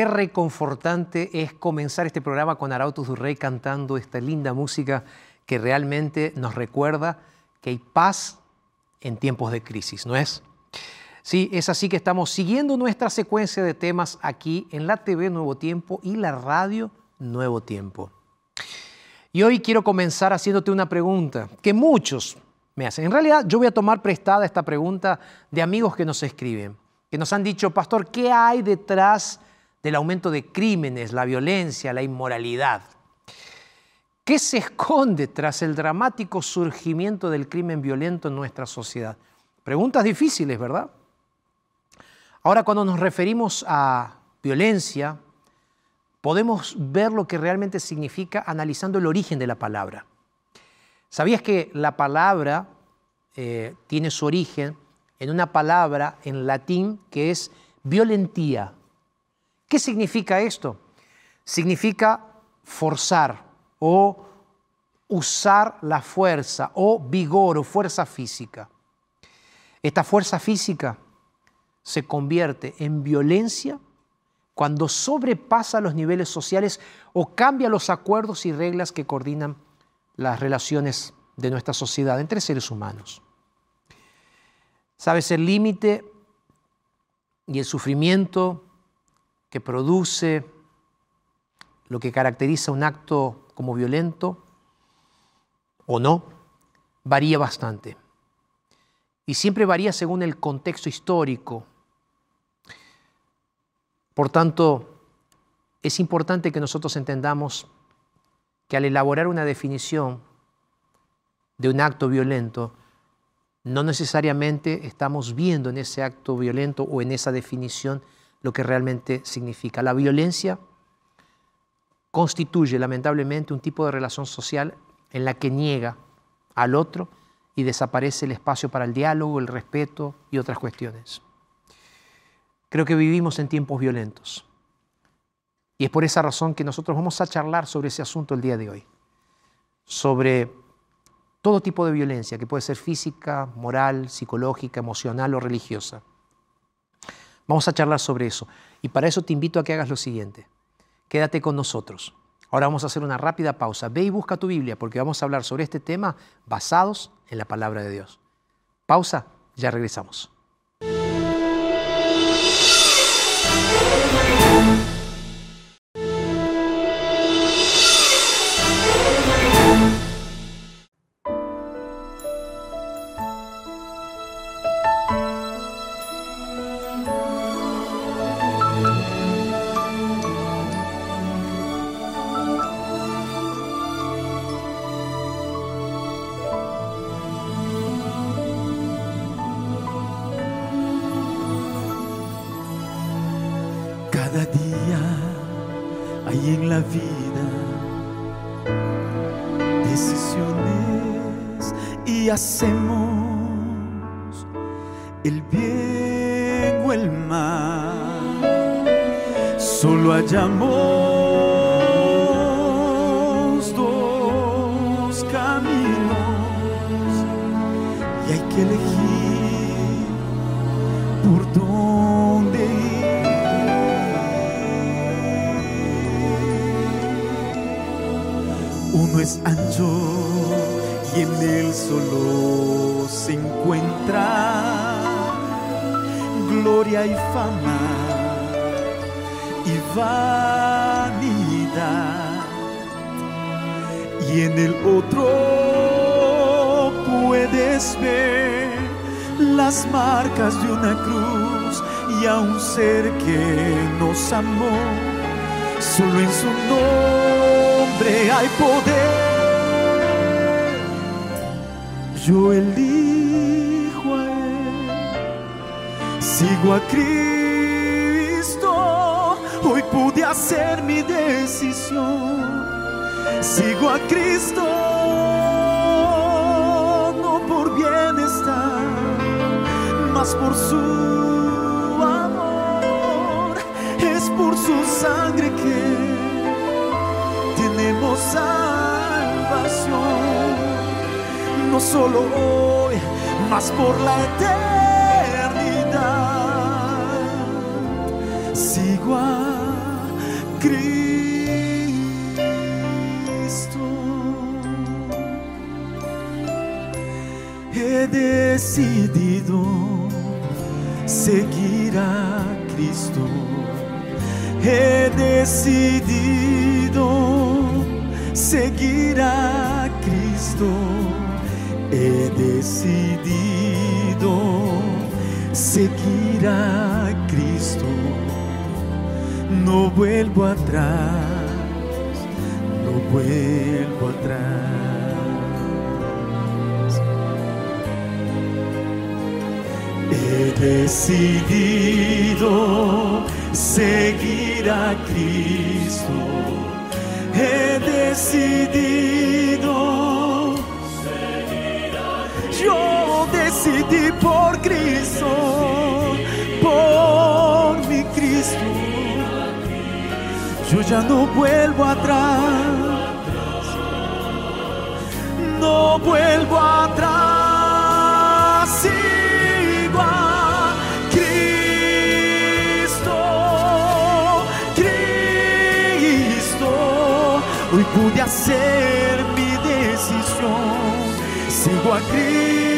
Qué reconfortante es comenzar este programa con Arautos Durrey cantando esta linda música que realmente nos recuerda que hay paz en tiempos de crisis, ¿no es? Sí, es así que estamos siguiendo nuestra secuencia de temas aquí en la TV Nuevo Tiempo y la radio Nuevo Tiempo. Y hoy quiero comenzar haciéndote una pregunta que muchos me hacen. En realidad yo voy a tomar prestada esta pregunta de amigos que nos escriben, que nos han dicho, pastor, ¿qué hay detrás del aumento de crímenes, la violencia, la inmoralidad? ¿Qué se esconde tras el dramático surgimiento del crimen violento en nuestra sociedad? Preguntas difíciles, ¿verdad? Ahora, cuando nos referimos a violencia, podemos ver lo que realmente significa analizando el origen de la palabra. ¿Sabías que la palabra eh, tiene su origen en una palabra en latín que es violentía? ¿Qué significa esto? Significa forzar o usar la fuerza o vigor o fuerza física. Esta fuerza física se convierte en violencia cuando sobrepasa los niveles sociales o cambia los acuerdos y reglas que coordinan las relaciones de nuestra sociedad entre seres humanos. ¿Sabes? El límite y el sufrimiento que produce lo que caracteriza un acto como violento o no, varía bastante. Y siempre varía según el contexto histórico. Por tanto, es importante que nosotros entendamos que al elaborar una definición de un acto violento, no necesariamente estamos viendo en ese acto violento o en esa definición lo que realmente significa. La violencia constituye lamentablemente un tipo de relación social en la que niega al otro y desaparece el espacio para el diálogo, el respeto y otras cuestiones. Creo que vivimos en tiempos violentos. Y es por esa razón que nosotros vamos a charlar sobre ese asunto el día de hoy. Sobre todo tipo de violencia, que puede ser física, moral, psicológica, emocional o religiosa. Vamos a charlar sobre eso. Y para eso te invito a que hagas lo siguiente. Quédate con nosotros. Ahora vamos a hacer una rápida pausa. Ve y busca tu Biblia porque vamos a hablar sobre este tema basados en la palabra de Dios. Pausa, ya regresamos. Sigo a Cristo. Hoy pude hacer mi decisión. Sigo a Cristo, no por bienestar, mas por su amor. Es por su sangre que tenemos salvación. No solo hoy, mas por la eternidad. A Cristo. He decidido seguir a Cristo. He decidido seguir a Cristo. He decidido seguir a. No vuelvo atrás, no vuelvo atrás. He decidido seguir a Cristo. He decidido. Yo decidí por Cristo, por mi Cristo. Yo ya no vuelvo atrás. No vuelvo atrás. Sigo a Cristo. Cristo. Hoy pude hacer mi decisión. Sigo a Cristo.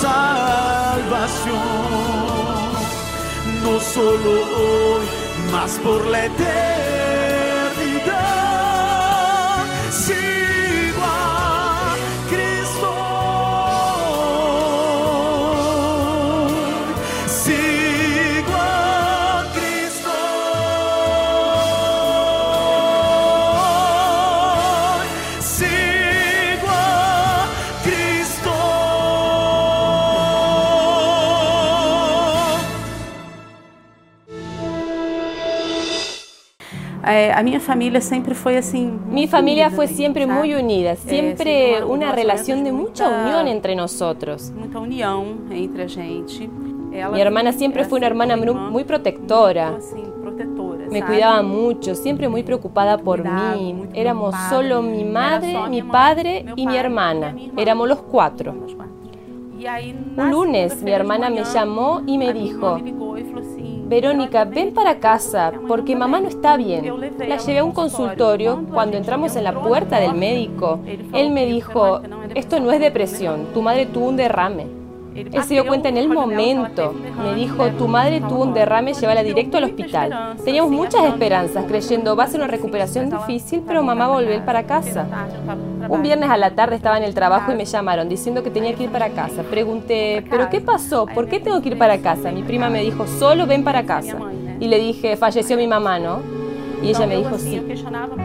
Salvación. No solo hoy, más por la eternidad. É, a minha família sempre foi assim. Mi familia fue siempre sabe? muy unida, É, siempre sempre una relación de relacionamento mucha muita- unión entre nosotros. Muita união entre a gente. Ela Mi hermana siempre fue una hermana muy, protectora. muito, assim, Me sabe? cuidaba mucho, siempre muy preocupada por Cuidado, mí. Éramos preocupada. solo mi madre, mi padre y mi hermana. Éramos los cuatro. Un lunes mi hermana me llamó y me dijo, Verónica, "Ela ven para casa porque mamá no bem." está bien. La llevé a un consultorio. Cuando entramos en la puerta del médico, él me dijo, "Verónica, não é esto no es depresión, tu madre tuvo un derrame. Él se dio cuenta en el a momento. Me dijo, tu madre tuvo un derrame, llévala directo al hospital. Teníamos muchas esperanzas, creyendo va a ser una recuperación difícil, pero mamá pra volvió para Porque casa. Un viernes a la tarde estaba en el trabajo y me llamaron diciendo que tenía que ir para casa. Pregunté, ¿pero qué pasó? ¿Por qué tengo que ir para casa? Mi prima me dijo, solo ven para casa. Y le dije, falleció mi mamá, ¿no? Y ella me dijo sí.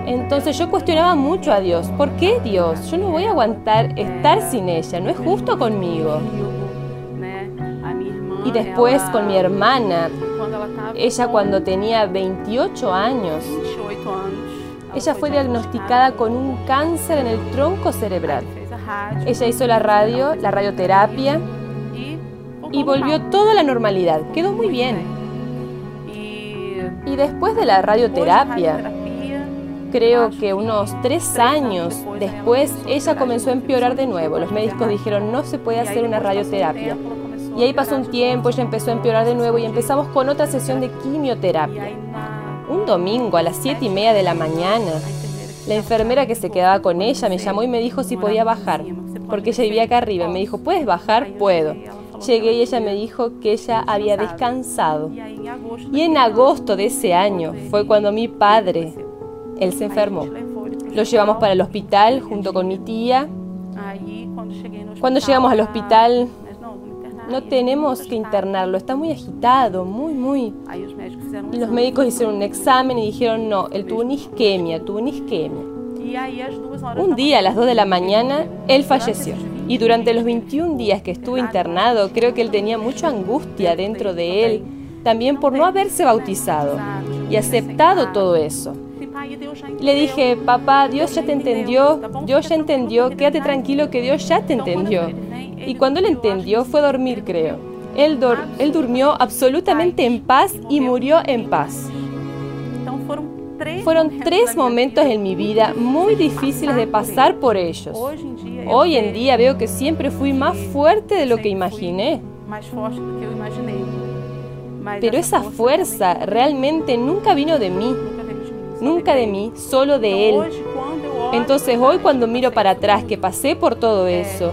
Entonces yo cuestionaba mucho a Dios. ¿Por qué Dios? Yo no voy a aguantar estar sin ella. No es justo conmigo. Y después con mi hermana, ella cuando tenía 28 años, 28 anos, ela ella fue diagnosticada con un cáncer en el tronco cerebral. Ella hizo la radio, la radioterapia y volvió toda la normalidad. Quedó muy bien. Y después de la radioterapia, creo que unos tres años después, ella comenzó a empeorar de nuevo. Los médicos dijeron no se puede hacer una radioterapia. Y ahí pasó un tiempo, ella empezó a empeorar de nuevo y empezamos con otra sesión de quimioterapia. Un domingo a las siete y media de la mañana, la enfermera que se quedaba con ella me llamó y me dijo si podía bajar, porque ella vivía acá arriba. Me dijo, ¿puedes bajar? Puedo. Llegué y ella me dijo que ella había descansado. Y en agosto de ese año fue cuando mi padre, él se enfermó. Lo llevamos para el hospital junto con mi tía. Cuando llegamos al hospital, No tenemos que internarlo, está muy agitado, muy, muy. Y los médicos hicieron un examen y dijeron, no, él tuvo una isquemia, tuvo una isquemia. Un día a las 2 de la mañana, él falleció. Y durante los 21 días que estuvo internado, creo que él tenía mucha angustia dentro de él, también por no haberse bautizado y aceptado todo eso. Falei, "Pai, Deus já Le dije, papá, Dios ya te entendió? Dios ya entendió, quédate tranquilo que Dios ya te entendió. Y cuando él entendió fue dormir, creo. Él, dor- él durmió absolutamente en paz y murió en paz. Fueron tres momentos en mi vida muy difíciles de pasar por ellos. Hoy en día veo que siempre fui más fuerte de lo que imaginé. Pero esa fuerza realmente nunca vino de mí, nunca de mí, solo de Él. Entonces hoy cuando miro para atrás que pasé por todo eso,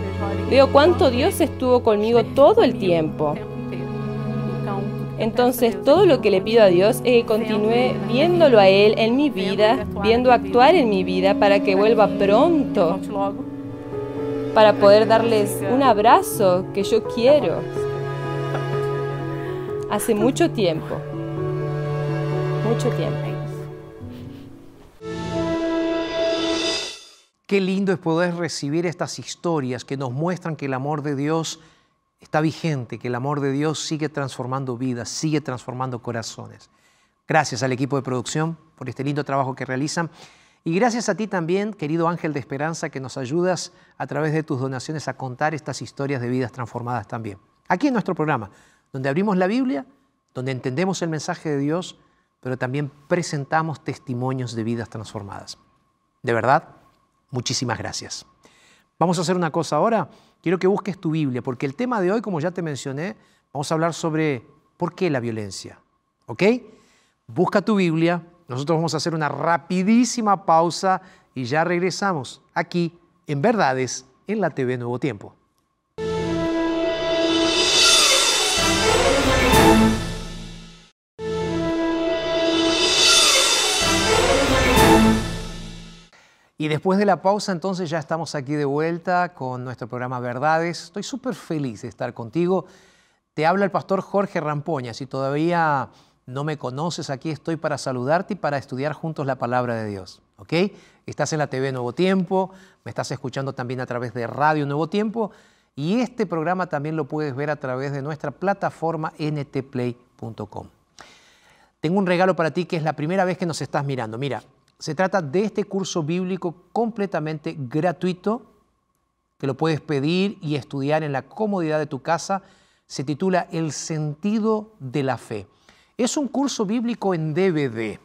veo cuánto Dios estuvo conmigo todo el tiempo. Entonces todo lo que le pido a Dios es que continúe viéndolo a Él en mi vida, viendo actuar en mi vida para que vuelva pronto, para poder darles un abrazo que yo quiero. Hace mucho tiempo, mucho tiempo. Qué lindo es poder recibir estas historias que nos muestran que el amor de Dios está vigente, que el amor de Dios sigue transformando vidas, sigue transformando corazones. Gracias al equipo de producción por este lindo trabajo que realizan y gracias a ti también, querido ángel de esperanza, que nos ayudas a través de tus donaciones a contar estas historias de vidas transformadas también. Aquí en nuestro programa, donde abrimos la Biblia, donde entendemos el mensaje de Dios, pero también presentamos testimonios de vidas transformadas. De verdad, muchísimas gracias. Vamos a hacer una cosa ahora. Quiero que busques tu Biblia, porque el tema de hoy, como ya te mencioné, vamos a hablar sobre por qué la violencia. ¿Ok? Busca tu Biblia. Nosotros vamos a hacer una rapidísima pausa y ya regresamos aquí en Verdades en la TV Nuevo Tiempo. Y después de la pausa, entonces ya estamos aquí de vuelta con nuestro programa Verdades. Estoy súper feliz de estar contigo. Te habla el pastor Jorge Rampoña. Si todavía no me conoces, aquí estoy para saludarte y para estudiar juntos la palabra de Dios. ¿Ok? Estás en la TV Nuevo Tiempo, me estás escuchando también a través de Radio Nuevo Tiempo y este programa también lo puedes ver a través de nuestra plataforma ntplay.com. Tengo un regalo para ti que es la primera vez que nos estás mirando. Mira, se trata de este curso bíblico completamente gratuito que lo puedes pedir y estudiar en la comodidad de tu casa. Se titula El sentido de la fe. Es un curso bíblico en DVD.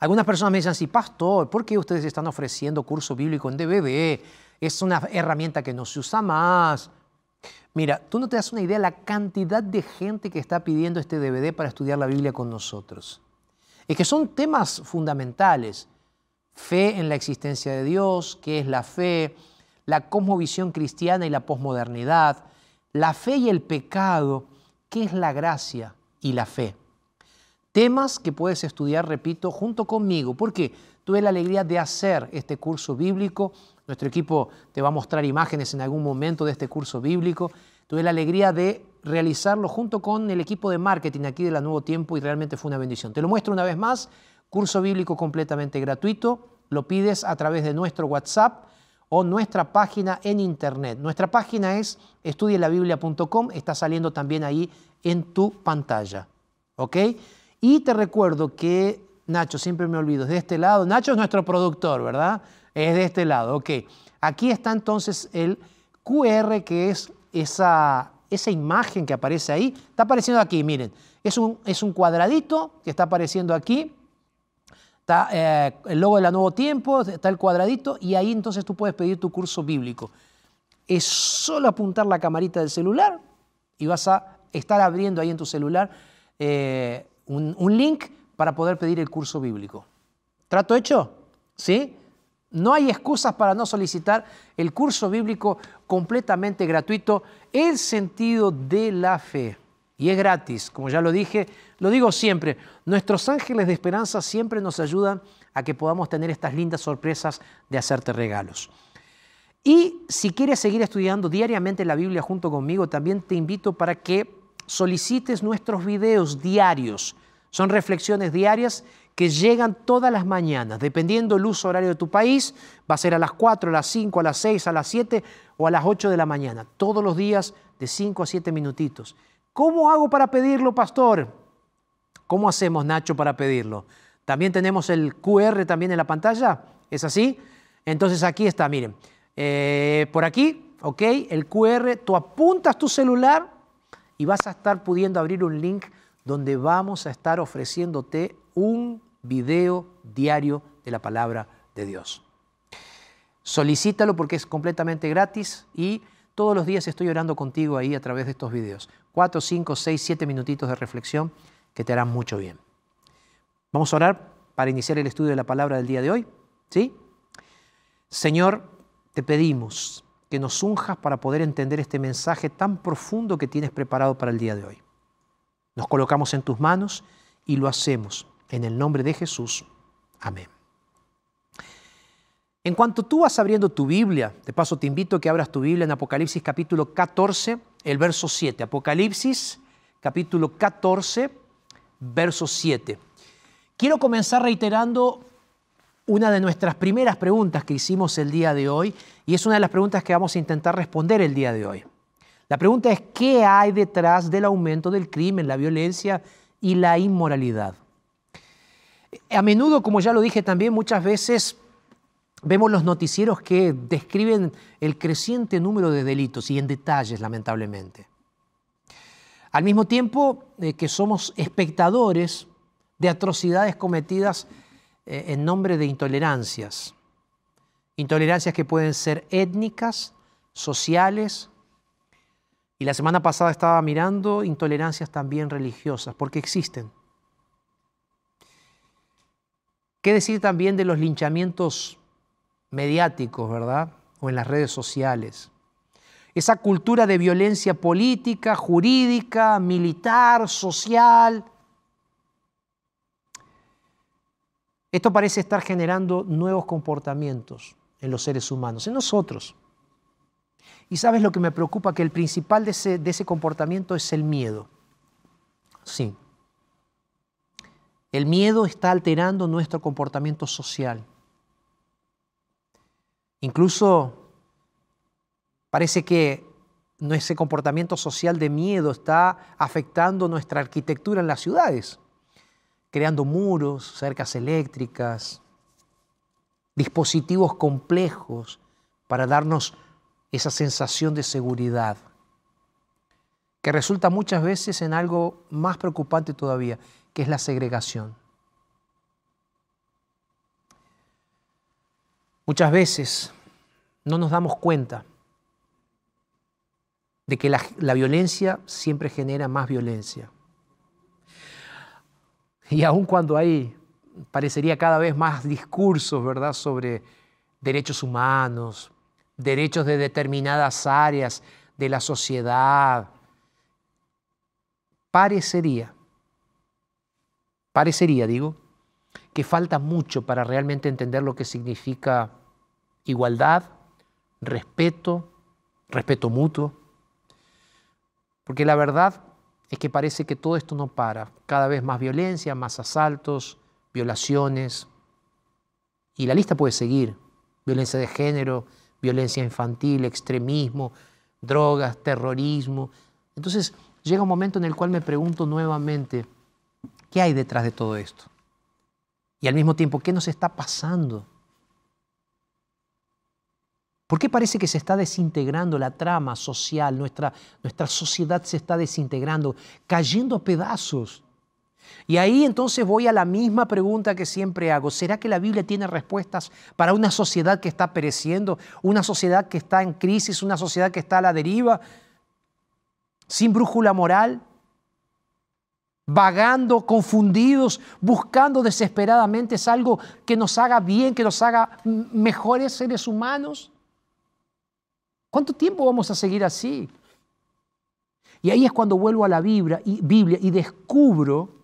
Algunas personas me dicen, sí, pastor, ¿por qué ustedes están ofreciendo curso bíblico en DVD? Es una herramienta que no se usa más. Mira, tú no te das una idea de la cantidad de gente que está pidiendo este DVD para estudiar la Biblia con nosotros. Es que son temas fundamentales. Fe en la existencia de Dios, qué es la fe, la cosmovisión cristiana y la posmodernidad, la fe y el pecado, qué es la gracia y la fe. Temas que puedes estudiar, repito, junto conmigo, porque tuve la alegría de hacer este curso bíblico. Nuestro equipo te va a mostrar imágenes en algún momento de este curso bíblico. Tuve la alegría de realizarlo junto con el equipo de marketing aquí de la Nuevo Tiempo y realmente fue una bendición. Te lo muestro una vez más. curso bíblico completamente gratuito. Lo pides a través de nuestro WhatsApp o nuestra página en internet. Nuestra página es estudielabiblia.com, está saliendo también ahí en tu pantalla. ¿Ok? Y te recuerdo que Nacho, siempre me olvido, es de este lado. Nacho es nuestro productor, ¿verdad? Es de este lado, ok. Aquí está entonces el QR, que es esa, esa imagen que aparece ahí. Está apareciendo aquí, miren. Es un, es un cuadradito que está apareciendo aquí. Está eh, el logo de la Nuevo Tiempo, está el cuadradito y ahí entonces tú puedes pedir tu curso bíblico. Es solo apuntar la camarita del celular y vas a estar abriendo ahí en tu celular eh, un, un link para poder pedir el curso bíblico. ¿Trato hecho? ¿Sí? No hay excusas para no solicitar el curso bíblico completamente gratuito, El sentido de la fe. Y es gratis, como ya lo dije, lo digo siempre, nuestros ángeles de esperanza siempre nos ayudan a que podamos tener estas lindas sorpresas de hacerte regalos. Y si quieres seguir estudiando diariamente la Biblia junto conmigo, también te invito para que solicites nuestros videos diarios. Son reflexiones diarias que llegan todas las mañanas, dependiendo el uso horario de tu país, va a ser a las 4, a las 5, a las 6, a las 7 o a las 8 de la mañana, todos los días de 5 a 7 minutitos. ¿Cómo hago para pedirlo, pastor? ¿Cómo hacemos, Nacho, para pedirlo? También tenemos el QR también en la pantalla, ¿es así? Entonces aquí está, miren, eh, por aquí, ¿ok? El QR, tú apuntas tu celular y vas a estar pudiendo abrir un link donde vamos a estar ofreciéndote un video diario de la palabra de Dios. Solicítalo porque es completamente gratis y todos los días estoy orando contigo ahí a través de estos videos. Cuatro, cinco, seis, siete minutitos de reflexión que te harán mucho bien. Vamos a orar para iniciar el estudio de la palabra del día de hoy. ¿Sí? Señor, te pedimos que nos unjas para poder entender este mensaje tan profundo que tienes preparado para el día de hoy. Nos colocamos en tus manos y lo hacemos en el nombre de Jesús. Amén. En cuanto tú vas abriendo tu Biblia, de paso te invito a que abras tu Biblia en Apocalipsis capítulo 14, el verso 7. Apocalipsis capítulo 14, verso 7. Quiero comenzar reiterando una de nuestras primeras preguntas que hicimos el día de hoy y es una de las preguntas que vamos a intentar responder el día de hoy. La pregunta es, ¿qué hay detrás del aumento del crimen, la violencia y la inmoralidad? A menudo, como ya lo dije también, muchas veces vemos los noticieros que describen el creciente número de delitos y en detalles, lamentablemente. Al mismo tiempo eh, que somos espectadores de atrocidades cometidas eh, en nombre de intolerancias. Intolerancias que pueden ser étnicas, sociales, y la semana pasada estaba mirando intolerancias también religiosas, porque existen. ¿Qué decir también de los linchamientos mediáticos, verdad? O en las redes sociales. Esa cultura de violencia política, jurídica, militar, social. Esto parece estar generando nuevos comportamientos en los seres humanos, en nosotros. Y sabes lo que me preocupa, que el principal de ese, de ese comportamiento es el miedo. Sí. El miedo está alterando nuestro comportamiento social. Incluso parece que ese comportamiento social de miedo está afectando nuestra arquitectura en las ciudades, creando muros, cercas eléctricas, dispositivos complejos para darnos esa sensación de seguridad, que resulta muchas veces en algo más preocupante todavía, que es la segregación. Muchas veces no nos damos cuenta de que la, la, violencia siempre genera más violencia. Y aun cuando hay, parecería cada vez más discursos, ¿verdad?, sobre derechos humanos, derechos de determinadas áreas de la sociedad. Parecería, parecería, digo, que falta mucho para realmente entender lo que significa igualdad, respeto, respeto mutuo. Porque la verdad es que parece que todo esto no para. Cada vez más violencia, más asaltos, violaciones, y la lista puede seguir. Violencia de género, violencia infantil, extremismo, drogas, terrorismo. Entonces llega un momento en el cual me pregunto nuevamente, ¿qué hay detrás de todo esto? Y al mismo tiempo, ¿qué nos está pasando? ¿Por qué parece que se está desintegrando la trama social? Nuestra, nuestra sociedad se está desintegrando, cayendo a pedazos. Y ahí entonces voy a la misma pregunta que siempre hago. ¿Será que la Biblia tiene respuestas para una sociedad que está pereciendo, una sociedad que está en crisis, una sociedad que está a la deriva, sin brújula moral, vagando, confundidos, buscando desesperadamente es algo que nos haga bien, que nos haga mejores seres humanos? ¿Cuánto tiempo vamos a seguir así? Y ahí es cuando vuelvo a la Biblia y descubro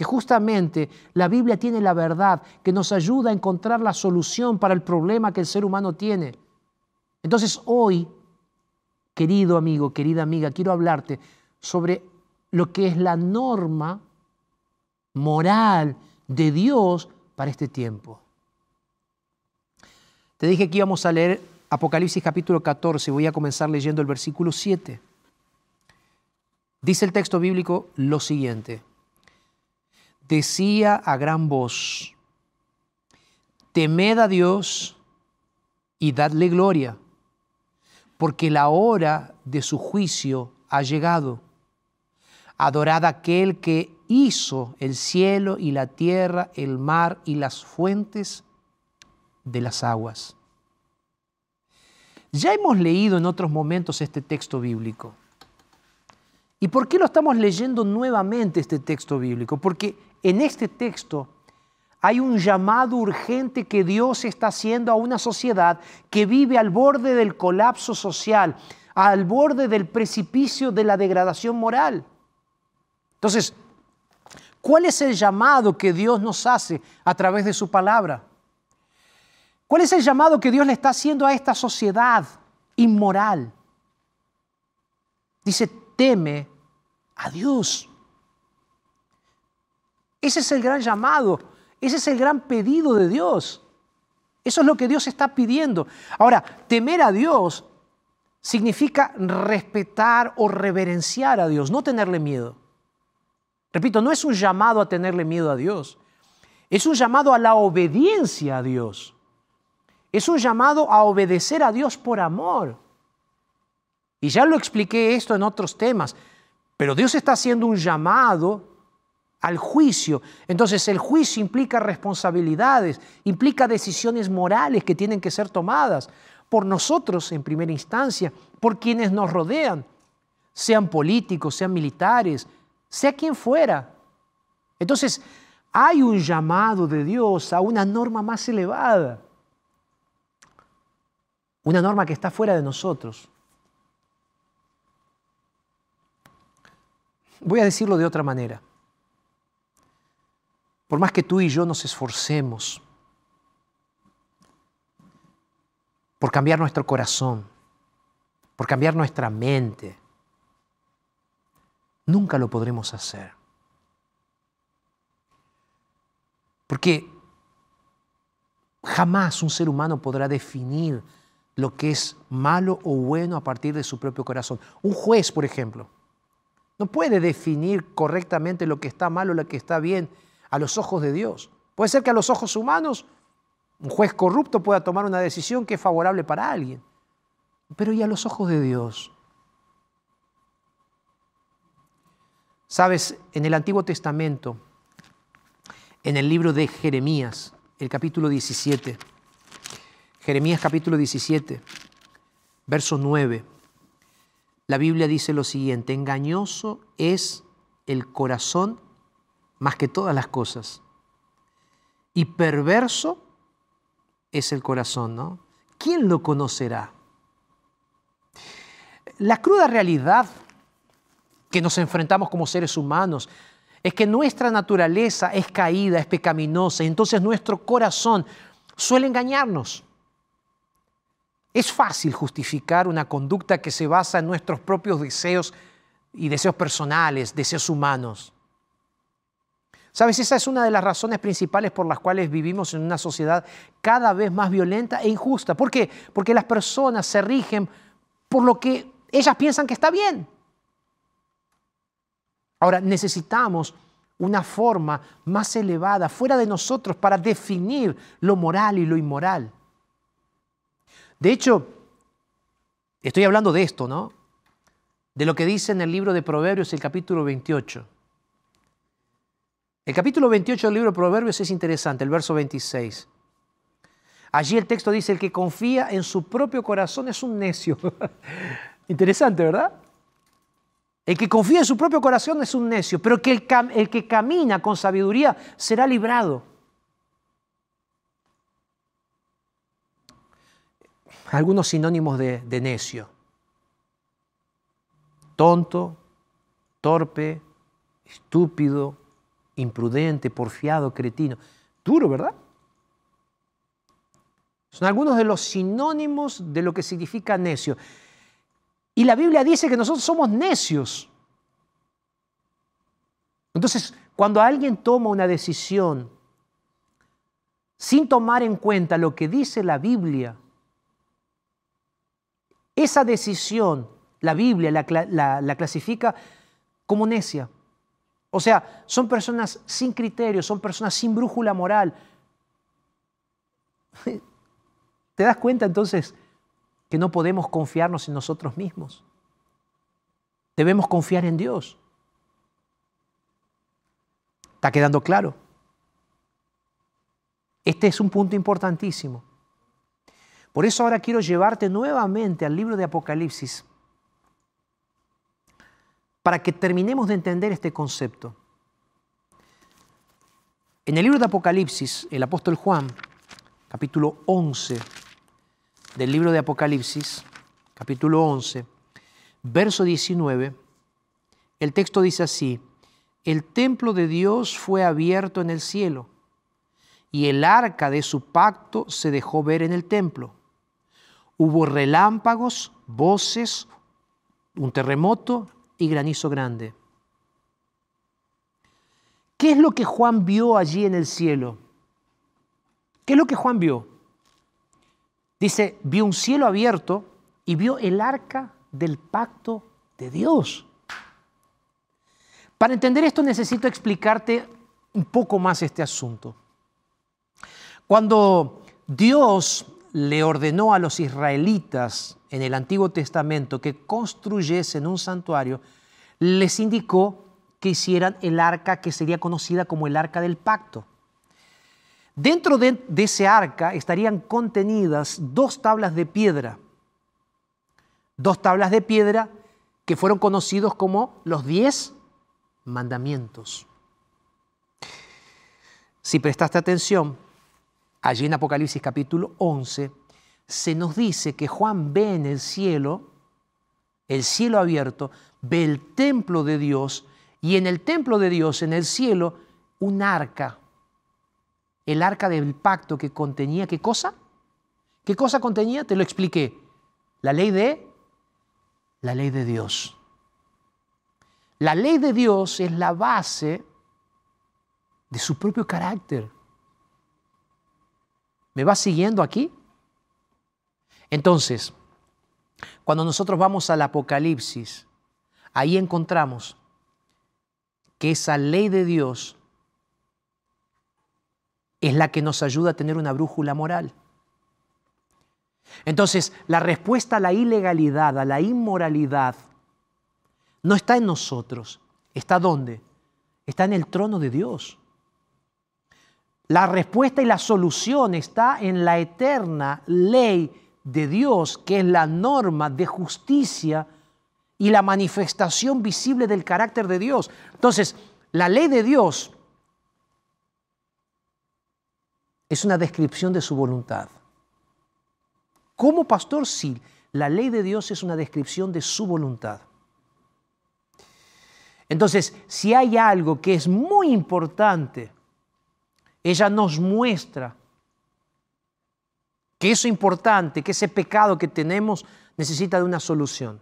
que justamente la Biblia tiene la verdad que nos ayuda a encontrar la solución para el problema que el ser humano tiene. Entonces hoy, querido amigo, querida amiga, quiero hablarte sobre lo que es la norma moral de Dios para este tiempo. Te dije que íbamos a leer Apocalipsis capítulo 14, voy a comenzar leyendo el versículo 7. Dice el texto bíblico lo siguiente decía a gran voz, temed a Dios y dadle gloria, porque la hora de su juicio ha llegado. Adorad a aquel que hizo el cielo y la tierra, el mar y las fuentes de las aguas. Ya hemos leído en otros momentos este texto bíblico. ¿Y por qué lo estamos leyendo nuevamente este texto bíblico? Porque en este texto hay un llamado urgente que Dios está haciendo a una sociedad que vive al borde del colapso social, al borde del precipicio de la degradación moral. Entonces, ¿cuál es el llamado que Dios nos hace a través de su palabra? ¿Cuál es el llamado que Dios le está haciendo a esta sociedad inmoral? Dice, teme a Dios. Ese es el gran llamado, ese es el gran pedido de Dios. Eso es lo que Dios está pidiendo. Ahora, temer a Dios significa respetar o reverenciar a Dios, no tenerle miedo. Repito, no es un llamado a tenerle miedo a Dios, es un llamado a la obediencia a Dios. Es un llamado a obedecer a Dios por amor. Y ya lo expliqué esto en otros temas, pero Dios está haciendo un llamado al juicio. Entonces el juicio implica responsabilidades, implica decisiones morales que tienen que ser tomadas por nosotros en primera instancia, por quienes nos rodean, sean políticos, sean militares, sea quien fuera. Entonces hay un llamado de Dios a una norma más elevada, una norma que está fuera de nosotros. Voy a decirlo de otra manera. Por más que tú y yo nos esforcemos por cambiar nuestro corazón, por cambiar nuestra mente, nunca lo podremos hacer. Porque jamás un ser humano podrá definir lo que es malo o bueno a partir de su propio corazón. Un juez, por ejemplo, no puede definir correctamente lo que está mal o lo que está bien a los ojos de Dios. Puede ser que a los ojos humanos un juez corrupto pueda tomar una decisión que es favorable para alguien, pero ¿y a los ojos de Dios? Sabes, en el Antiguo Testamento, en el libro de Jeremías, el capítulo 17, Jeremías capítulo 17, verso 9, la Biblia dice lo siguiente, engañoso es el corazón más que todas las cosas. Y perverso es el corazón, ¿no? ¿Quién lo conocerá? La cruda realidad que nos enfrentamos como seres humanos es que nuestra naturaleza es caída, es pecaminosa, y entonces nuestro corazón suele engañarnos. Es fácil justificar una conducta que se basa en nuestros propios deseos y deseos personales, deseos humanos. Sabes, esa es una de las razones principales por las cuales vivimos en una sociedad cada vez más violenta e injusta. ¿Por qué? Porque las personas se rigen por lo que ellas piensan que está bien. Ahora, necesitamos una forma más elevada, fuera de nosotros, para definir lo moral y lo inmoral. De hecho, estoy hablando de esto, ¿no? De lo que dice en el libro de Proverbios, el capítulo 28. El capítulo 28 del libro de Proverbios es interesante, el verso 26. Allí el texto dice, el que confía en su propio corazón es un necio. interesante, ¿verdad? El que confía en su propio corazón es un necio, pero que el, el que camina con sabiduría será librado. Algunos sinónimos de, de necio. Tonto, torpe, estúpido, imprudente, porfiado, cretino. Duro, ¿verdad? Son algunos de los sinónimos de lo que significa necio. Y la Biblia dice que nosotros somos necios. Entonces, cuando alguien toma una decisión sin tomar en cuenta lo que dice la Biblia, esa decisión, la Biblia la, la clasifica como necia. O sea, son personas sin criterio, son personas sin brújula moral. ¿Te das cuenta entonces que no podemos confiarnos en nosotros mismos? Debemos confiar en Dios. ¿Está quedando claro? Este es un punto importantísimo. Por eso ahora quiero llevarte nuevamente al libro de Apocalipsis para que terminemos de entender este concepto. En el libro de Apocalipsis, el apóstol Juan, capítulo 11 del libro de Apocalipsis, capítulo 11, verso 19, el texto dice así, el templo de Dios fue abierto en el cielo y el arca de su pacto se dejó ver en el templo. Hubo relámpagos, voces, un terremoto y granizo grande. ¿Qué es lo que Juan vio allí en el cielo? ¿Qué es lo que Juan vio? Dice, vio un cielo abierto y vio el arca del pacto de Dios. Para entender esto necesito explicarte un poco más este asunto. Cuando Dios le ordenó a los israelitas en el Antiguo Testamento que construyesen un santuario, les indicó que hicieran el arca que sería conocida como el arca del pacto. Dentro de, ese arca estarían contenidas dos tablas de piedra, dos tablas de piedra que fueron conocidos como los diez mandamientos. Si prestaste atención, allí en Apocalipsis capítulo 11, se nos dice que Juan ve en el cielo, el cielo abierto, ve el templo de Dios y en el templo de Dios, en el cielo, un arca. El arca del pacto que contenía, ¿qué cosa? ¿Qué cosa contenía? Te lo expliqué. La ley de, la ley de Dios. La ley de Dios es la base de su propio carácter. ¿Me vas siguiendo aquí? Entonces, cuando nosotros vamos al Apocalipsis, ahí encontramos que esa ley de Dios es la que nos ayuda a tener una brújula moral. Entonces, la respuesta a la ilegalidad, a la inmoralidad, no está en nosotros. ¿Está dónde? Está en el trono de Dios. La respuesta y la solución está en la eterna ley de Dios, que es la norma de justicia y la manifestación visible del carácter de Dios. Entonces, la ley de Dios es una descripción de su voluntad. Como pastor, sí, la ley de Dios es una descripción de su voluntad. Entonces, si hay algo que es muy importante, ella nos muestra que eso importante, que ese pecado que tenemos necesita de una solución.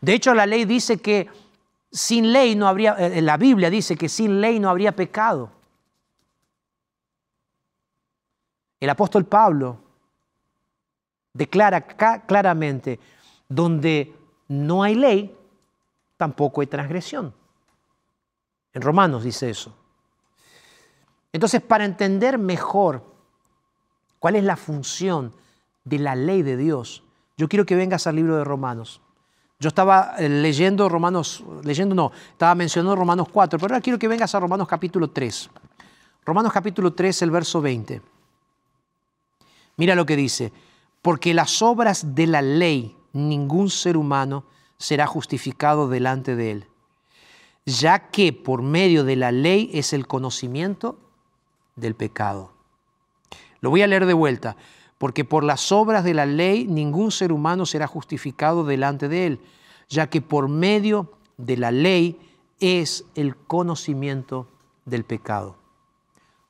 De hecho, la ley dice que sin ley no habría, eh, la Biblia dice que sin ley no habría pecado. El apóstol Pablo declara claramente, donde no hay ley, tampoco hay transgresión. En Romanos dice eso. Entonces, para entender mejor cuál es la función de la ley de Dios, yo quiero que vengas al libro de Romanos. Yo estaba eh, leyendo Romanos, leyendo no, estaba mencionando Romanos 4, pero ahora quiero que vengas a Romanos capítulo 3. Romanos capítulo 3, el verso 20. Mira lo que dice, porque las obras de la ley ningún ser humano será justificado delante de él, ya que por medio de la ley es el conocimiento del pecado. Lo voy a leer de vuelta, porque por las obras de la ley ningún ser humano será justificado delante de él, ya que por medio de la ley es el conocimiento del pecado.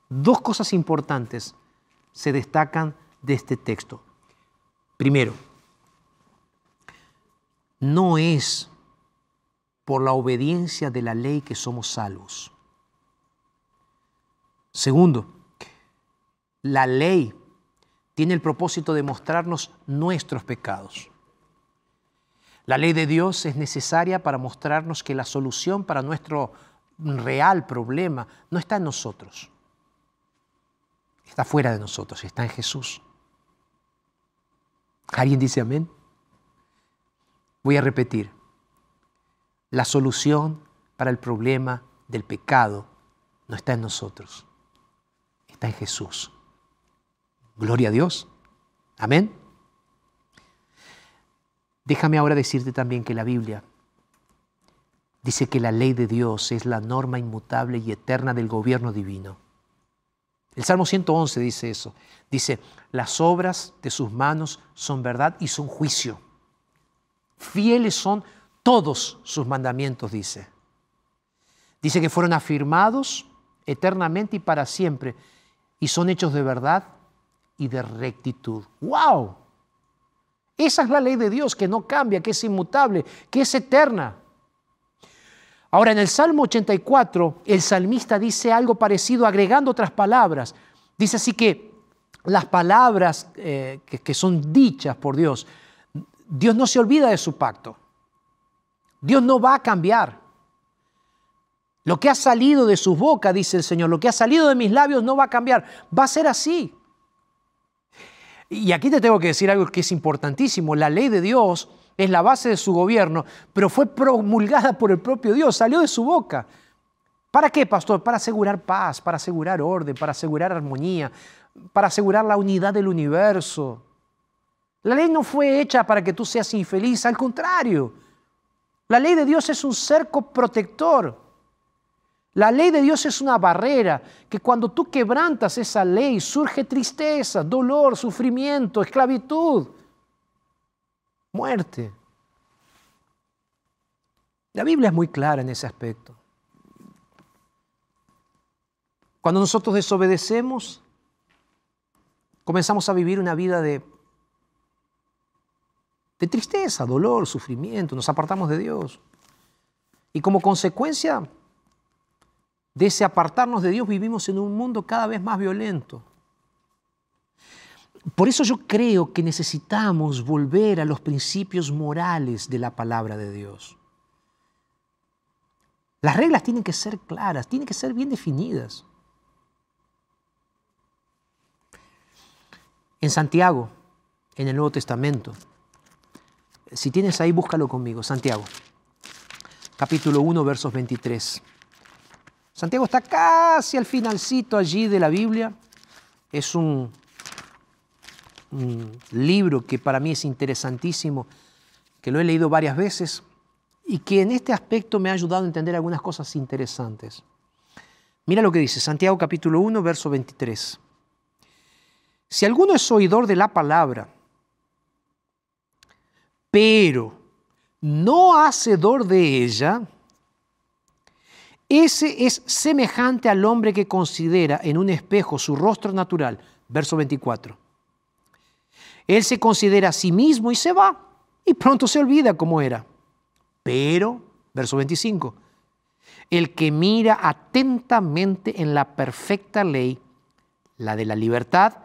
Dos cosas importantes se destacan de este texto. Primero, no es por la obediencia de la ley que somos salvos. Segundo, la ley tiene el propósito de mostrarnos nuestros pecados. La ley de Dios es necesaria para mostrarnos que la solución para nuestro real problema no está en nosotros, está fuera de nosotros, está en Jesús. ¿Alguien dice amén? Voy a repetir. La solución para el problema del pecado no está en nosotros, está en Jesús. Gloria a Dios. Amén. Déjame ahora decirte también que la Biblia dice que la ley de Dios es la norma inmutable y eterna del gobierno divino. El Salmo 111 dice eso. Dice, las obras de sus manos son verdad y son juicio. Fieles son todos sus mandamientos, dice. Dice que fueron afirmados eternamente y para siempre y son hechos de verdad y de rectitud. ¡Wow! Esa es la ley de Dios que no cambia, que es inmutable, que es eterna. Ahora, en el Salmo 84, el salmista dice algo parecido agregando otras palabras. Dice así que las palabras eh, que son dichas por Dios Dios no se olvida de su pacto. Dios no va a cambiar. Lo que ha salido de su boca, dice el Señor, lo que ha salido de mis labios no va a cambiar. Va a ser así. Y aquí te tengo que decir algo que es importantísimo. La ley de Dios es la base de su gobierno, pero fue promulgada por el propio Dios, salió de su boca. ¿Para qué, pastor? Para asegurar paz, para asegurar orden, para asegurar armonía, para asegurar la unidad del universo. La ley no fue hecha para que tú seas infeliz, al contrario. La ley de Dios es un cerco protector. La ley de Dios es una barrera que cuando tú quebrantas esa ley surge tristeza, dolor, sufrimiento, esclavitud, muerte. La Biblia es muy clara en ese aspecto. Cuando nosotros desobedecemos, comenzamos a vivir una vida de tristeza, dolor, sufrimiento, nos apartamos de Dios. Y como consecuencia de ese apartarnos de Dios vivimos en un mundo cada vez más violento. Por eso yo creo que necesitamos volver a los principios morales de la palabra de Dios. Las reglas tienen que ser claras, tienen que ser bien definidas. En Santiago, en el Nuevo Testamento, si tienes ahí, búscalo conmigo, Santiago, capítulo 1, versos 23. Santiago está casi al finalcito allí de la Biblia. Es un, libro que para mí es interesantísimo, que lo he leído varias veces y que en este aspecto me ha ayudado a entender algunas cosas interesantes. Mira lo que dice Santiago capítulo 1, verso 23. Si alguno es oidor de la palabra pero no hacedor de ella, ese es semejante al hombre que considera en un espejo su rostro natural. Verso 24. Él se considera a sí mismo y se va, y pronto se olvida cómo era. Pero verso 25. El que mira atentamente en la perfecta ley, la de la libertad,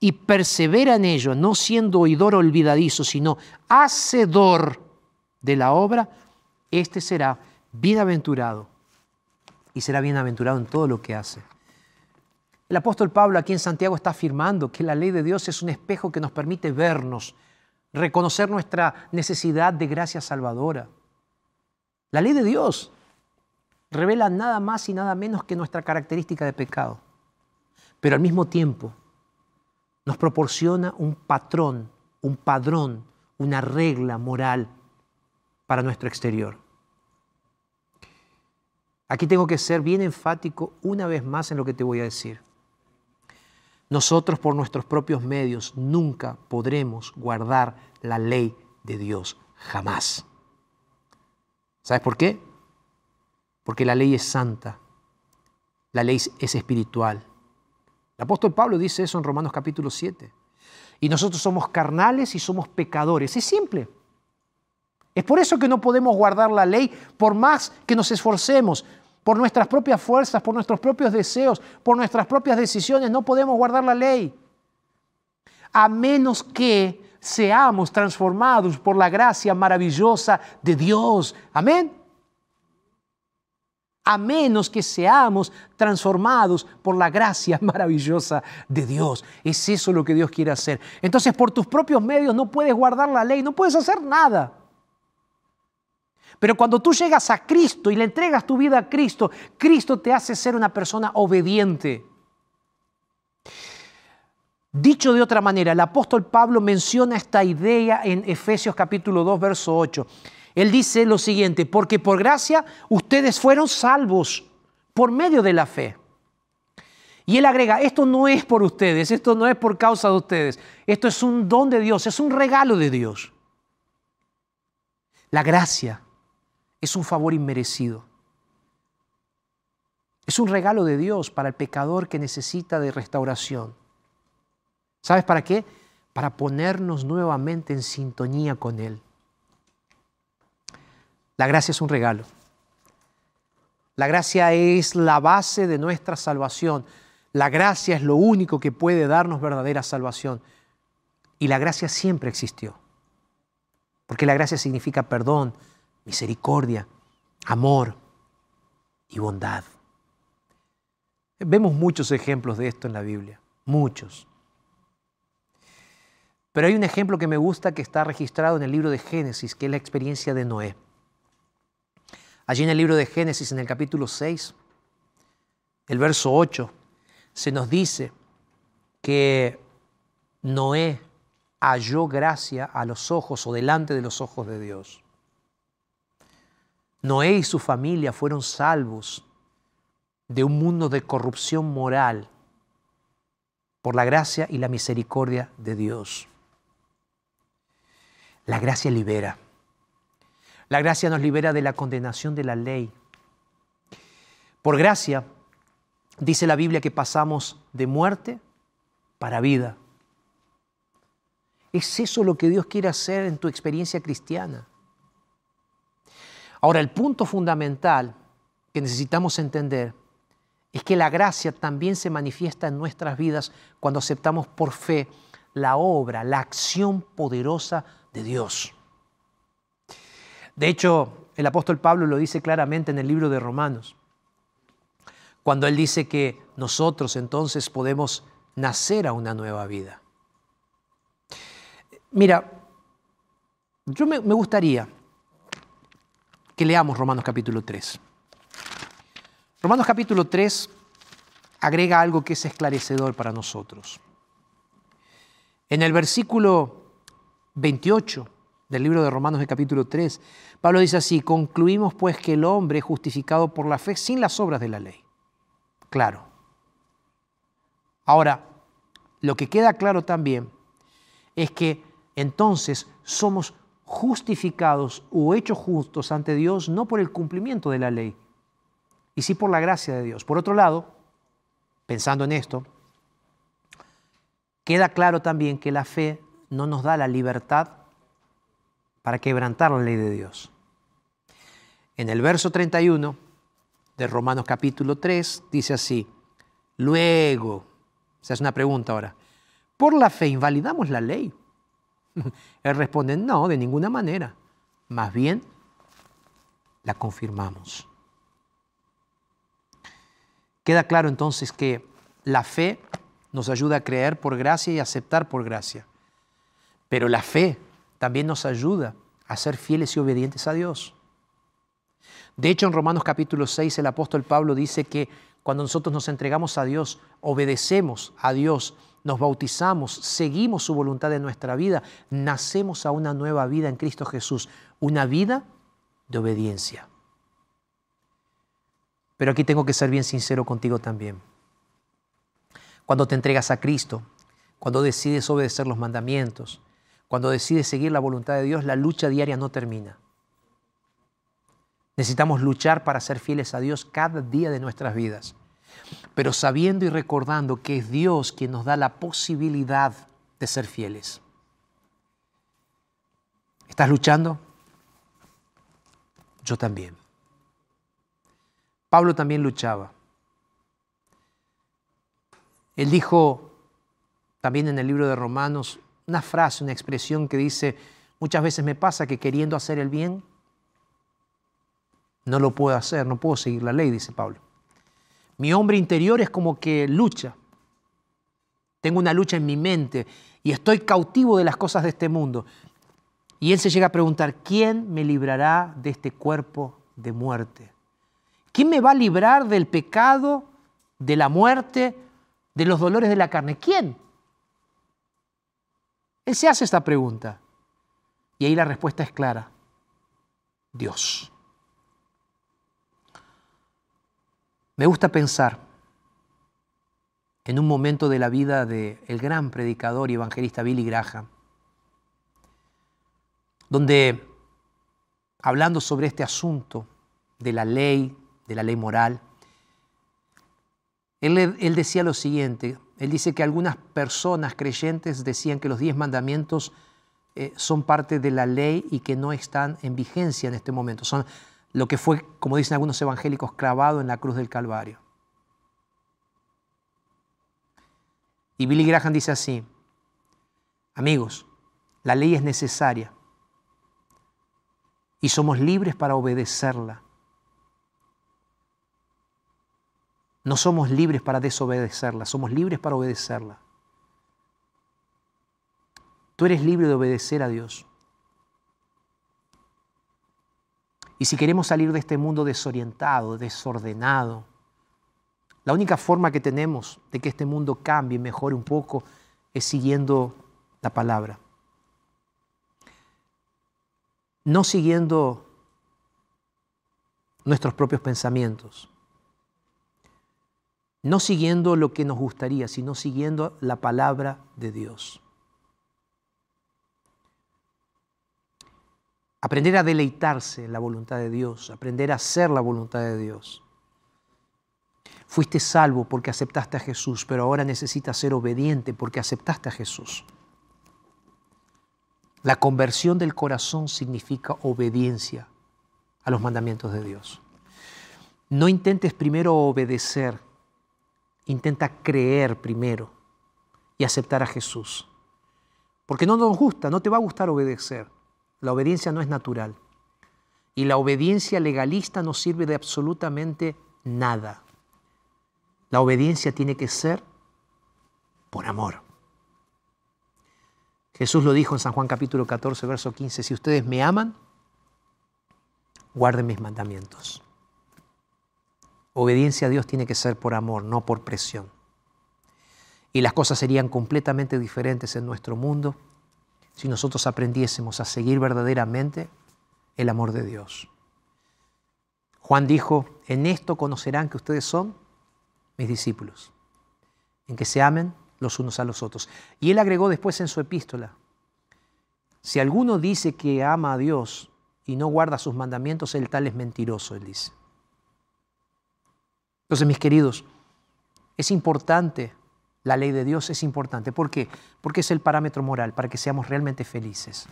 y persevera en ello, no siendo oidor olvidadizo, sino hacedor de la obra, éste será bienaventurado y será bienaventurado en todo lo que hace. El apóstol Pablo aquí en Santiago está afirmando que la ley de Dios es un espejo que nos permite vernos, reconocer nuestra necesidad de gracia salvadora. La ley de Dios revela nada más y nada menos que nuestra característica de pecado, pero al mismo tiempo nos proporciona un patrón, un padrón, una regla moral para nuestro exterior. Aquí tengo que ser bien enfático una vez más en lo que te voy a decir. Nosotros por nuestros propios medios nunca podremos guardar la ley de Dios, jamás. ¿Sabes por qué? Porque la ley es santa, la ley es espiritual. El apóstol Pablo dice eso en Romanos capítulo 7. Y nosotros somos carnales y somos pecadores. Es simple. Es por eso que no podemos guardar la ley por más que nos esforcemos por nuestras propias fuerzas, por nuestros propios deseos, por nuestras propias decisiones, no podemos guardar la ley. A menos que seamos transformados por la gracia maravillosa de Dios. Amén. A menos que seamos transformados por la gracia maravillosa de Dios. Es eso lo que Dios quiere hacer. Entonces, por tus propios medios no puedes guardar la ley, no puedes hacer nada. Pero cuando tú llegas a Cristo y le entregas tu vida a Cristo, Cristo te hace ser una persona obediente. Dicho de otra manera, el apóstol Pablo menciona esta idea en Efesios capítulo 2, verso 8. Él dice lo siguiente, porque por gracia ustedes fueron salvos por medio de la fe. Y él agrega, esto no es por ustedes, esto no es por causa de ustedes, esto es un don de Dios, es un regalo de Dios. La gracia es un favor inmerecido. Es un regalo de Dios para el pecador que necesita de restauración. ¿Sabes para qué? Para ponernos nuevamente en sintonía con Él. La gracia es un regalo. La gracia es la base de nuestra salvación. La gracia es lo único que puede darnos verdadera salvación. Y la gracia siempre existió. Porque la gracia significa perdón, misericordia, amor y bondad. Vemos muchos ejemplos de esto en la Biblia, muchos. Pero hay un ejemplo que me gusta que está registrado en el libro de Génesis, que es la experiencia de Noé. Allí en el libro de Génesis, en el capítulo 6, el verso 8, se nos dice que Noé halló gracia a los ojos o delante de los ojos de Dios. Noé y su familia fueron salvos de un mundo de corrupción moral por la gracia y la misericordia de Dios. La gracia libera. La gracia nos libera de la condenación de la ley. Por gracia, dice la Biblia que pasamos de muerte para vida. Es eso lo que Dios quiere hacer en tu experiencia cristiana. Ahora, el punto fundamental que necesitamos entender es que la gracia también se manifiesta en nuestras vidas cuando aceptamos por fe la obra, la acción poderosa de Dios. De hecho, el apóstol Pablo lo dice claramente en el libro de Romanos, cuando él dice que nosotros entonces podemos nacer a una nueva vida. Mira, yo me, gustaría que leamos Romanos capítulo 3. Romanos capítulo 3 agrega algo que es esclarecedor para nosotros. En el versículo 28 del libro de Romanos de capítulo 3, Pablo dice así, concluimos pues que el hombre es justificado por la fe sin las obras de la ley. Claro. Ahora, lo que queda claro también es que entonces somos justificados o hechos justos ante Dios no por el cumplimiento de la ley, y sí por la gracia de Dios. Por otro lado, pensando en esto, queda claro también que la fe no nos da la libertad para quebrantar la ley de Dios. En el verso 31 de Romanos capítulo 3 dice así, luego, se hace una pregunta ahora, ¿por la fe invalidamos la ley? Él responde, no, de ninguna manera, más bien la confirmamos. Queda claro entonces que la fe nos ayuda a creer por gracia y aceptar por gracia. Pero la fe también nos ayuda a ser fieles y obedientes a Dios. De hecho, en Romanos capítulo 6 el apóstol Pablo dice que cuando nosotros nos entregamos a Dios, obedecemos a Dios, nos bautizamos, seguimos su voluntad en nuestra vida, nacemos a una nueva vida en Cristo Jesús, una vida de obediencia. Pero aquí tengo que ser bien sincero contigo también. Cuando te entregas a Cristo, cuando decides obedecer los mandamientos, cuando decides seguir la voluntad de Dios, la lucha diaria no termina. Necesitamos luchar para ser fieles a Dios cada día de nuestras vidas, pero sabiendo y recordando que es Dios quien nos da la posibilidad de ser fieles. ¿Estás luchando? Yo también. Pablo también luchaba. Él dijo también en el libro de Romanos una frase, una expresión que dice, muchas veces me pasa que queriendo hacer el bien, no lo puedo hacer, no puedo seguir la ley, dice Pablo. Mi hombre interior es como que lucha. Tengo una lucha en mi mente y estoy cautivo de las cosas de este mundo. Y él se llega a preguntar, ¿quién me librará de este cuerpo de muerte? ¿Quién me va a librar del pecado, de la muerte, de los dolores de la carne? ¿Quién? Él se hace esta pregunta. Y ahí la respuesta es clara. Dios. Me gusta pensar en un momento de la vida del gran predicador y evangelista Billy Graham, donde hablando sobre este asunto de la ley, de la ley moral, él, él, decía lo siguiente, él dice que algunas personas creyentes decían que los diez mandamientos eh, son parte de la ley y que no están en vigencia en este momento, son lo que fue, como dicen algunos evangélicos, clavado en la cruz del Calvario. Y Billy Graham dice así, amigos, la ley es necesaria y somos libres para obedecerla. No somos libres para desobedecerla, somos libres para obedecerla. Tú eres libre de obedecer a Dios. Y si queremos salir de este mundo desorientado, desordenado, la única forma que tenemos de que este mundo cambie, mejore un poco, es siguiendo la palabra. No siguiendo nuestros propios pensamientos. No siguiendo lo que nos gustaría, sino siguiendo la palabra de Dios. Aprender a deleitarse en la voluntad de Dios, aprender a hacer la voluntad de Dios. Fuiste salvo porque aceptaste a Jesús, pero ahora necesitas ser obediente porque aceptaste a Jesús. La conversión del corazón significa obediencia a los mandamientos de Dios. No intentes primero obedecer, intenta creer primero y aceptar a Jesús. Porque no nos gusta, no te va a gustar obedecer. La obediencia no es natural. Y la obediencia legalista no sirve de absolutamente nada. La obediencia tiene que ser por amor. Jesús lo dijo en San Juan capítulo 14, verso 15, si ustedes me aman, guarden mis mandamientos. Obediencia a Dios tiene que ser por amor, no por presión. Y las cosas serían completamente diferentes en nuestro mundo si nosotros aprendiésemos a seguir verdaderamente el amor de Dios. Juan dijo, en esto conocerán que ustedes son mis discípulos, en que se amen los unos a los otros. Y él agregó después en su epístola, si alguno dice que ama a Dios y no guarda sus mandamientos, el tal es mentiroso, él dice. Entonces, mis queridos, es importante la ley de Dios es importante. ¿Por qué? Porque es el parámetro moral para que seamos realmente felices.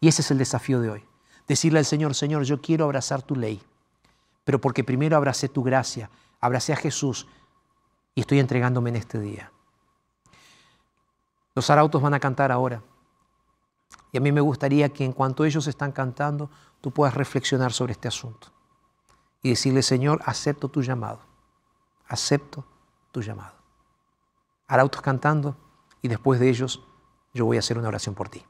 Y ese es el desafío de hoy. Decirle al Señor, Señor, yo quiero abrazar tu ley, pero porque primero abracé tu gracia, abracé a Jesús y estoy entregándome en este día. Los arautos van a cantar ahora. Y a mí me gustaría que en cuanto ellos están cantando, tú puedas reflexionar sobre este asunto y decirle, Señor, acepto tu llamado, acepto tu llamado. Arautos cantando y después de ellos yo voy a hacer una oración por ti.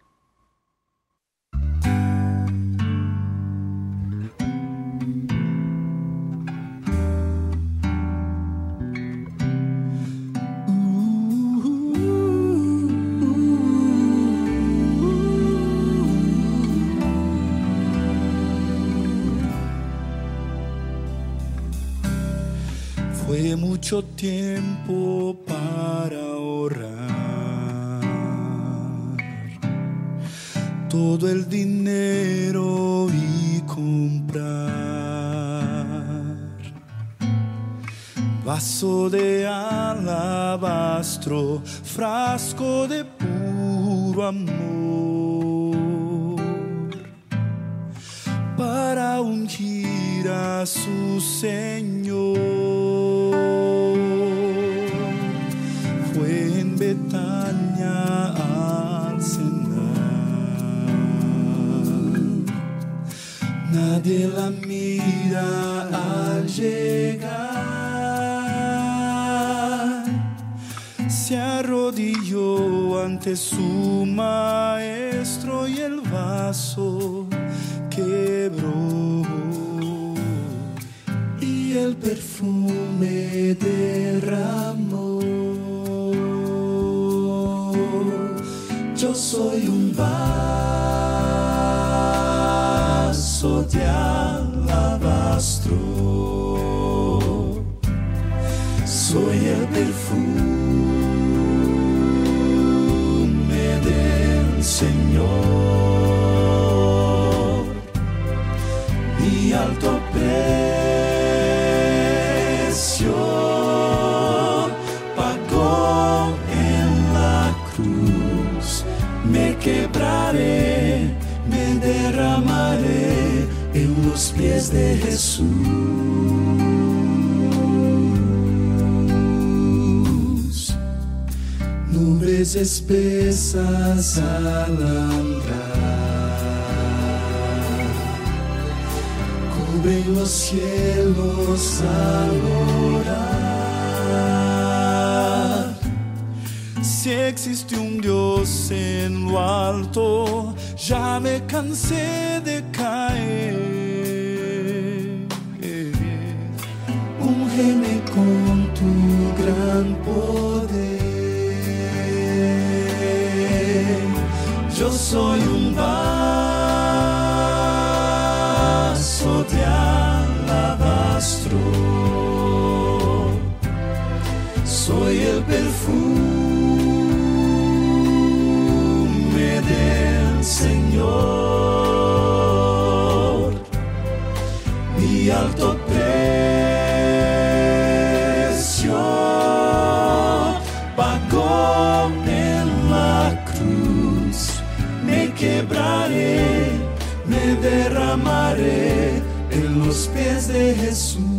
Mucho tiempo para ahorrar. Todo el dinero y comprar. Vaso de alabastro, frasco de puro amor. Para ungir a su Señor. Betania al cenar. Nadie la mira al llegar. Se arrodilló ante su maestro y el vaso quebró y el perfume derramó. Yo soy un vaso de alabastro, soy el perfume Nubes espesas al andar cubren los cielos al. Si existe un Dios en lo alto, ya me cansé de caer. Úngeme con tu gran poder. Soy un vaso de alabastro. Soy el perfume del Señor. Mi alto derramaré en los pies de Jesús.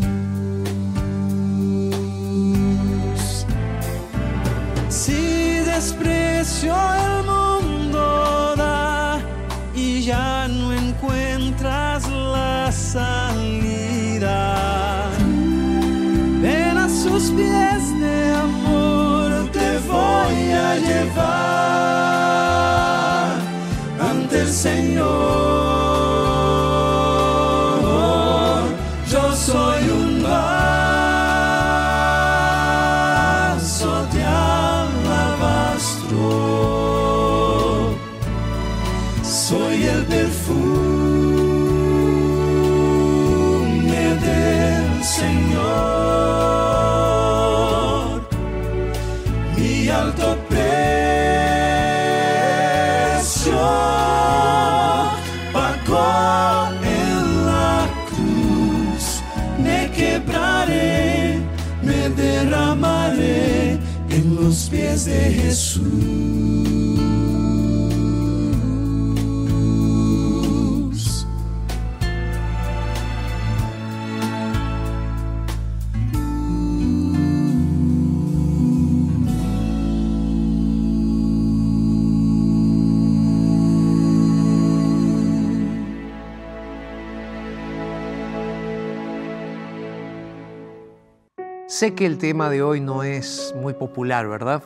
Sé que el tema de hoy no es muy popular, ¿verdad?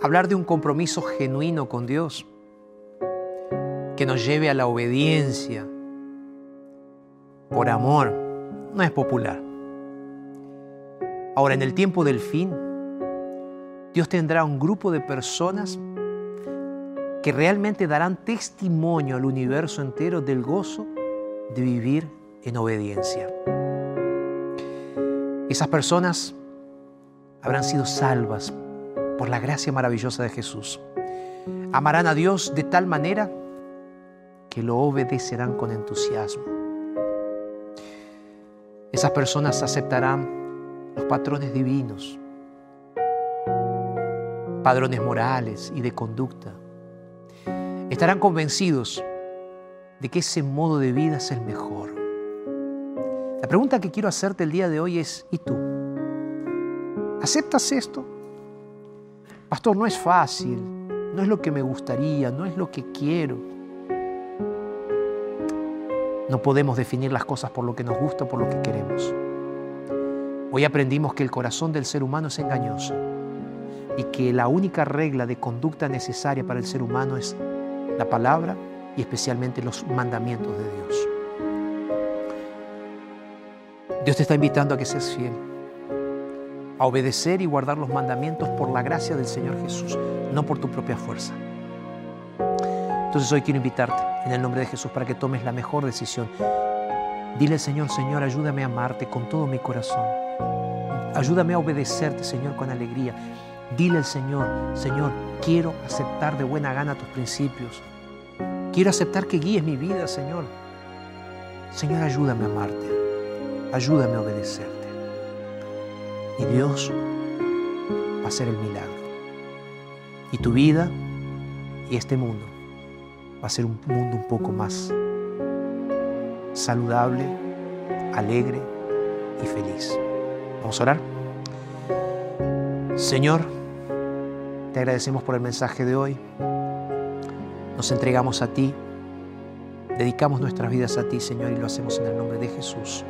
Hablar de un compromiso genuino con Dios que nos lleve a la obediencia por amor no es popular. Ahora, en el tiempo del fin, Dios tendrá un grupo de personas que realmente darán testimonio al universo entero del gozo de vivir en obediencia. Esas personas habrán sido salvas por la gracia maravillosa de Jesús. Amarán a Dios de tal manera que lo obedecerán con entusiasmo. Esas personas aceptarán los patrones divinos, padrones morales y de conducta. Estarán convencidos de que ese modo de vida es el mejor la pregunta que quiero hacerte el día de hoy es, ¿y tú? ¿Aceptas esto? Pastor, no es fácil, no es lo que me gustaría, no es lo que quiero. No podemos definir las cosas por lo que nos gusta por lo que queremos. Hoy aprendimos que el corazón del ser humano es engañoso y que la única regla de conducta necesaria para el ser humano es la palabra y especialmente los mandamientos de Dios. Dios te está invitando a que seas fiel, a obedecer y guardar los mandamientos por la gracia del Señor Jesús, no por tu propia fuerza. Entonces hoy quiero invitarte en el nombre de Jesús para que tomes la mejor decisión. Dile Señor, Señor, ayúdame a amarte con todo mi corazón. Ayúdame a obedecerte, Señor, con alegría. Dile al Señor, Señor, quiero aceptar de buena gana tus principios. Quiero aceptar que guíes mi vida, Señor. Señor, ayúdame a amarte ayúdame a obedecerte. Y Dios va a hacer el milagro. Y tu vida y este mundo va a ser un mundo un poco más saludable, alegre y feliz. Vamos a orar. Señor, te agradecemos por el mensaje de hoy. Nos entregamos a ti. Dedicamos nuestras vidas a ti, Señor, y lo hacemos en el nombre de Jesús.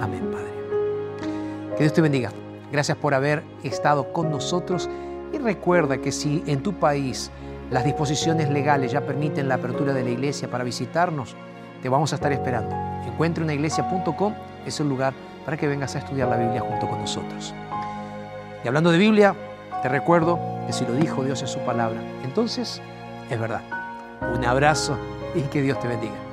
Amén, Padre. Que Dios te bendiga. Gracias por haber estado con nosotros y recuerda que si en tu país las disposiciones legales ya permiten la apertura de la iglesia para visitarnos, te vamos a estar esperando. Encuentreunaiglesia.com es el lugar para que vengas a estudiar la Biblia junto con nosotros. Y hablando de Biblia, te recuerdo que si lo dijo Dios en su palabra, entonces es verdad. Un abrazo y que Dios te bendiga.